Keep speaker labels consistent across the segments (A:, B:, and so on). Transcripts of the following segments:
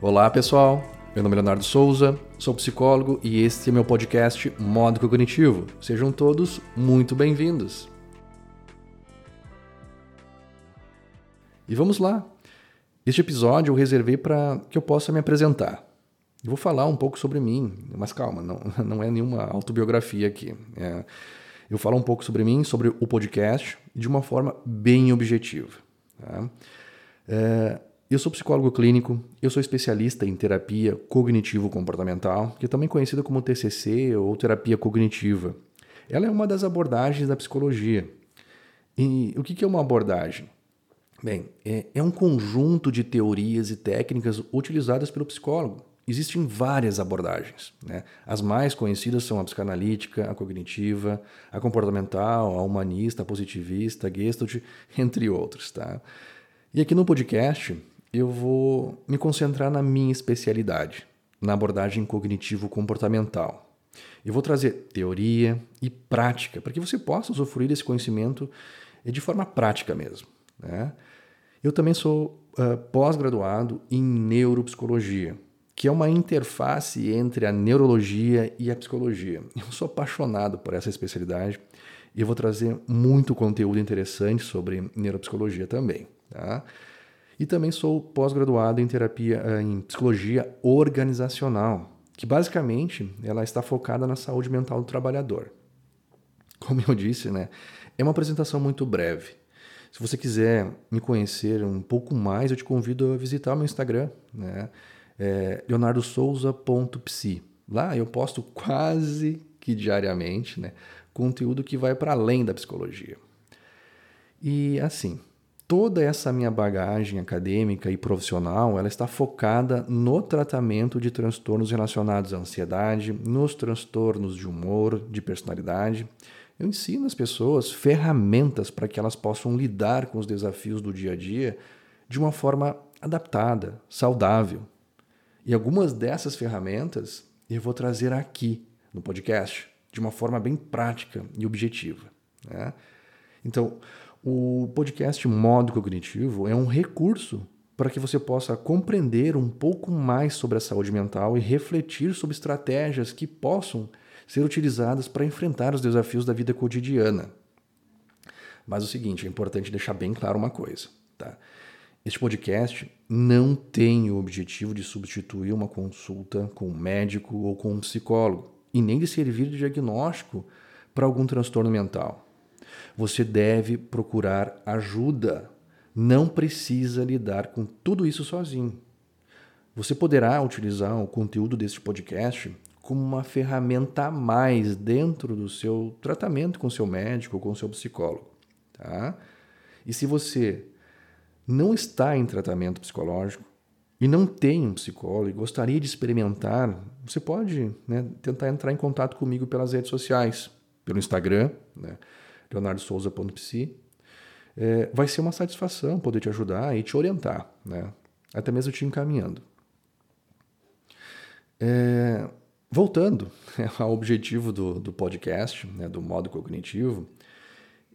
A: Olá, pessoal. Meu nome é Leonardo Souza, sou psicólogo e este é meu podcast Modo Cognitivo. Sejam todos muito bem-vindos. E vamos lá. Este episódio eu reservei para que eu possa me apresentar. Eu vou falar um pouco sobre mim, mas calma, não, não é nenhuma autobiografia aqui. É, eu falo um pouco sobre mim, sobre o podcast, de uma forma bem objetiva. Tá? É, eu sou psicólogo clínico, eu sou especialista em terapia cognitivo-comportamental, que é também conhecida como TCC ou terapia cognitiva. Ela é uma das abordagens da psicologia. E o que é uma abordagem? Bem, é, é um conjunto de teorias e técnicas utilizadas pelo psicólogo. Existem várias abordagens. Né? As mais conhecidas são a psicanalítica, a cognitiva, a comportamental, a humanista, a positivista, a gestalt, entre outros. Tá? E aqui no podcast eu vou me concentrar na minha especialidade, na abordagem cognitivo-comportamental. Eu vou trazer teoria e prática para que você possa usufruir desse conhecimento de forma prática mesmo. Né? Eu também sou uh, pós-graduado em neuropsicologia, que é uma interface entre a neurologia e a psicologia. Eu sou apaixonado por essa especialidade e vou trazer muito conteúdo interessante sobre neuropsicologia também. Tá? E também sou pós-graduado em terapia eh, em psicologia organizacional, que basicamente ela está focada na saúde mental do trabalhador. Como eu disse, né, é uma apresentação muito breve. Se você quiser me conhecer um pouco mais, eu te convido a visitar o meu Instagram, né, é leonardosouza.psi. Lá eu posto quase que diariamente né, conteúdo que vai para além da psicologia. E assim, toda essa minha bagagem acadêmica e profissional, ela está focada no tratamento de transtornos relacionados à ansiedade, nos transtornos de humor, de personalidade. Eu ensino as pessoas ferramentas para que elas possam lidar com os desafios do dia a dia de uma forma adaptada, saudável. E algumas dessas ferramentas eu vou trazer aqui no podcast, de uma forma bem prática e objetiva. Né? Então, o podcast Modo Cognitivo é um recurso para que você possa compreender um pouco mais sobre a saúde mental e refletir sobre estratégias que possam ser utilizadas para enfrentar os desafios da vida cotidiana. Mas o seguinte, é importante deixar bem claro uma coisa, tá? Este podcast não tem o objetivo de substituir uma consulta com um médico ou com um psicólogo e nem de servir de diagnóstico para algum transtorno mental você deve procurar ajuda. Não precisa lidar com tudo isso sozinho. Você poderá utilizar o conteúdo deste podcast como uma ferramenta a mais dentro do seu tratamento com seu médico ou com seu psicólogo. Tá? E se você não está em tratamento psicológico e não tem um psicólogo e gostaria de experimentar, você pode né, tentar entrar em contato comigo pelas redes sociais, pelo Instagram, né? leonardosouza.psi, é, vai ser uma satisfação poder te ajudar e te orientar, né? até mesmo te encaminhando. É, voltando ao objetivo do, do podcast, né, do modo cognitivo,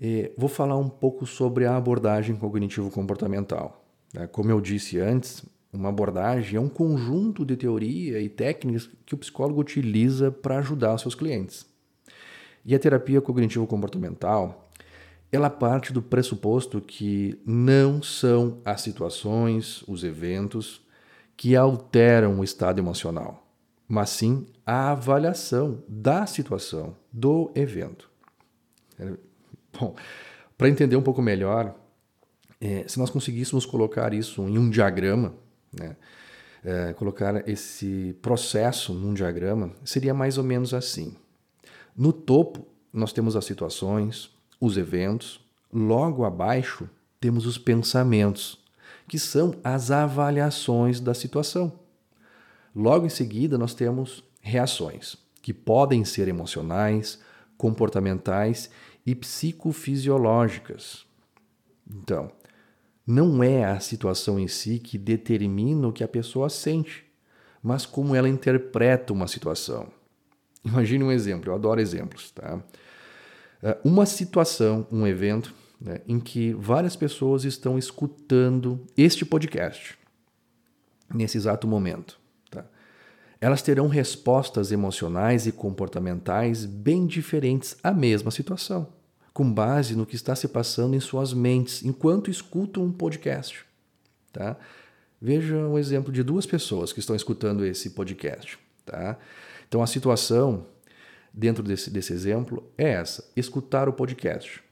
A: é, vou falar um pouco sobre a abordagem cognitivo-comportamental. Né? Como eu disse antes, uma abordagem é um conjunto de teoria e técnicas que o psicólogo utiliza para ajudar os seus clientes. E a terapia cognitivo-comportamental, ela parte do pressuposto que não são as situações, os eventos que alteram o estado emocional, mas sim a avaliação da situação, do evento. É, bom, para entender um pouco melhor, é, se nós conseguíssemos colocar isso em um diagrama, né, é, colocar esse processo num diagrama, seria mais ou menos assim. No topo, nós temos as situações, os eventos, logo abaixo temos os pensamentos, que são as avaliações da situação. Logo em seguida, nós temos reações, que podem ser emocionais, comportamentais e psicofisiológicas. Então, não é a situação em si que determina o que a pessoa sente, mas como ela interpreta uma situação. Imagine um exemplo, eu adoro exemplos. Tá? É, uma situação, um evento, né, em que várias pessoas estão escutando este podcast. nesse exato momento. Tá? Elas terão respostas emocionais e comportamentais bem diferentes à mesma situação, com base no que está se passando em suas mentes enquanto escutam um podcast. Tá? Veja um exemplo de duas pessoas que estão escutando esse podcast. Tá? Então, a situação dentro desse, desse exemplo é essa: escutar o podcast.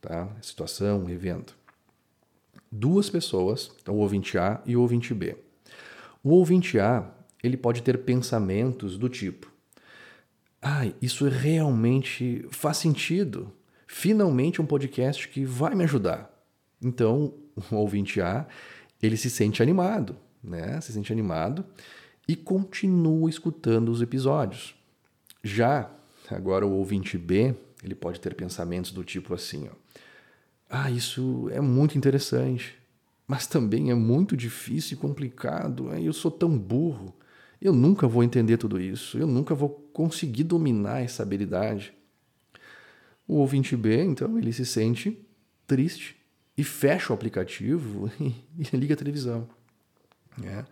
A: Tá? Situação, evento. Duas pessoas, então, o ouvinte A e o ouvinte B. O ouvinte A ele pode ter pensamentos do tipo: ah, isso realmente faz sentido. Finalmente um podcast que vai me ajudar. Então, o ouvinte A ele se sente animado, né? Se sente animado e continua escutando os episódios. Já agora o ouvinte B, ele pode ter pensamentos do tipo assim, ó, ah, isso é muito interessante, mas também é muito difícil e complicado. Eu sou tão burro. Eu nunca vou entender tudo isso. Eu nunca vou conseguir dominar essa habilidade. O ouvinte B, então, ele se sente triste e fecha o aplicativo e liga a televisão. É.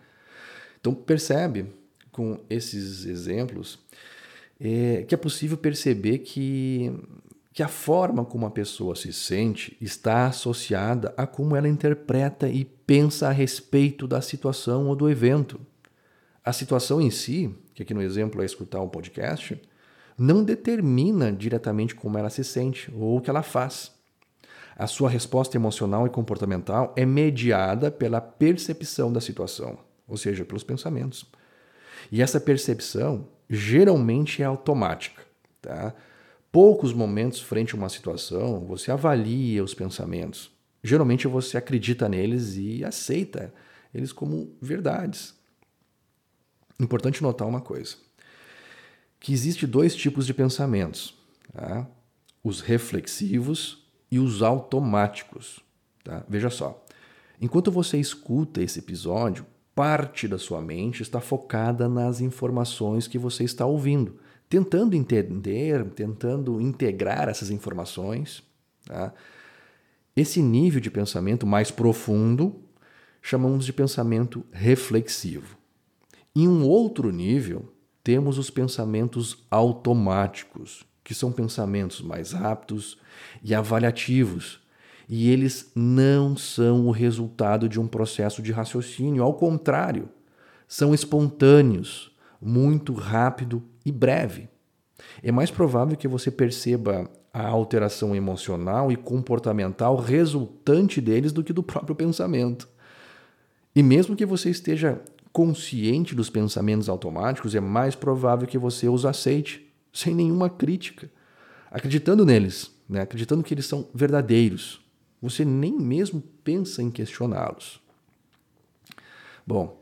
A: Então percebe com esses exemplos é, que é possível perceber que, que a forma como a pessoa se sente está associada a como ela interpreta e pensa a respeito da situação ou do evento. A situação em si, que aqui no exemplo é escutar um podcast, não determina diretamente como ela se sente ou o que ela faz. A sua resposta emocional e comportamental é mediada pela percepção da situação, ou seja, pelos pensamentos. E essa percepção geralmente é automática. Tá? Poucos momentos frente a uma situação você avalia os pensamentos. Geralmente você acredita neles e aceita eles como verdades. Importante notar uma coisa: que existe dois tipos de pensamentos, tá? os reflexivos e os automáticos. Tá? Veja só, enquanto você escuta esse episódio, parte da sua mente está focada nas informações que você está ouvindo, tentando entender, tentando integrar essas informações. Tá? Esse nível de pensamento mais profundo chamamos de pensamento reflexivo. Em um outro nível, temos os pensamentos automáticos, que são pensamentos mais rápidos e avaliativos, e eles não são o resultado de um processo de raciocínio, ao contrário, são espontâneos, muito rápido e breve. É mais provável que você perceba a alteração emocional e comportamental resultante deles do que do próprio pensamento. E mesmo que você esteja consciente dos pensamentos automáticos, é mais provável que você os aceite sem nenhuma crítica, acreditando neles, né? acreditando que eles são verdadeiros. Você nem mesmo pensa em questioná-los. Bom,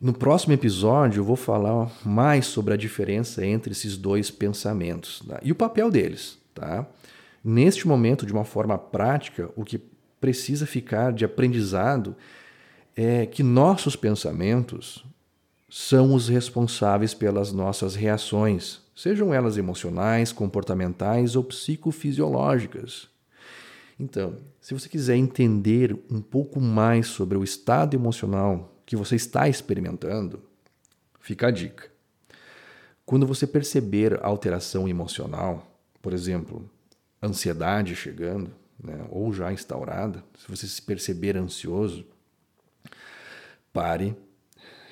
A: no próximo episódio eu vou falar mais sobre a diferença entre esses dois pensamentos tá? e o papel deles. Tá? Neste momento, de uma forma prática, o que precisa ficar de aprendizado é que nossos pensamentos são os responsáveis pelas nossas reações, sejam elas emocionais, comportamentais ou psicofisiológicas. Então, se você quiser entender um pouco mais sobre o estado emocional que você está experimentando, fica a dica. Quando você perceber alteração emocional, por exemplo, ansiedade chegando, né, ou já instaurada, se você se perceber ansioso, pare,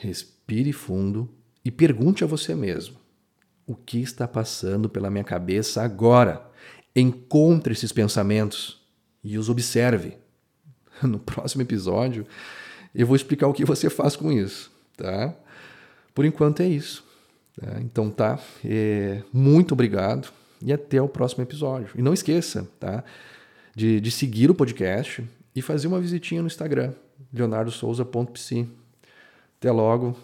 A: respire fundo e pergunte a você mesmo: o que está passando pela minha cabeça agora. Encontre esses pensamentos e os observe. No próximo episódio, eu vou explicar o que você faz com isso, tá? Por enquanto é isso. Tá? Então tá, é, muito obrigado e até o próximo episódio. E não esqueça, tá? De, de seguir o podcast e fazer uma visitinha no Instagram, leonardosouza.psi. Até logo